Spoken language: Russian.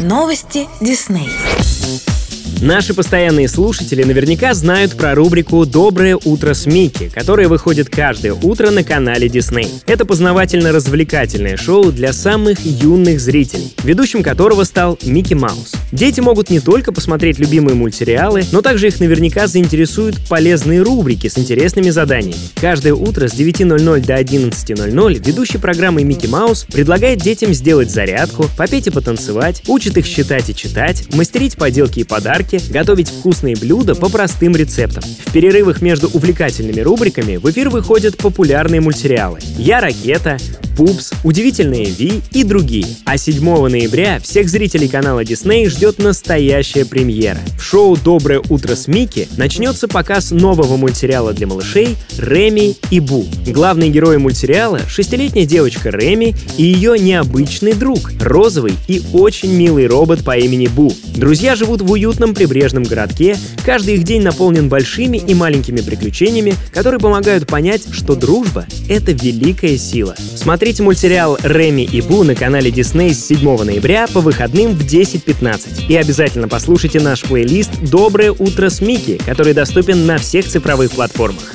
Новости Дисней. Наши постоянные слушатели наверняка знают про рубрику «Доброе утро с Микки», которая выходит каждое утро на канале Disney. Это познавательно-развлекательное шоу для самых юных зрителей, ведущим которого стал Микки Маус. Дети могут не только посмотреть любимые мультсериалы, но также их наверняка заинтересуют полезные рубрики с интересными заданиями. Каждое утро с 9.00 до 11.00 ведущий программы Микки Маус предлагает детям сделать зарядку, попеть и потанцевать, учит их считать и читать, мастерить поделки и подарки, завтраки, готовить вкусные блюда по простым рецептам. В перерывах между увлекательными рубриками в эфир выходят популярные мультсериалы «Я ракета», Пупс, Удивительные Ви и другие. А 7 ноября всех зрителей канала Disney ждет настоящая премьера. В шоу «Доброе утро с Микки» начнется показ нового мультсериала для малышей «Реми и Бу». Главные герои мультсериала — шестилетняя девочка Реми и ее необычный друг — розовый и очень милый робот по имени Бу. Друзья живут в уютном прибрежном городке, каждый их день наполнен большими и маленькими приключениями, которые помогают понять, что дружба — это великая сила. Смотри Смотрите мультсериал «Реми и Бу» на канале Disney с 7 ноября по выходным в 10.15. И обязательно послушайте наш плейлист «Доброе утро с Микки», который доступен на всех цифровых платформах.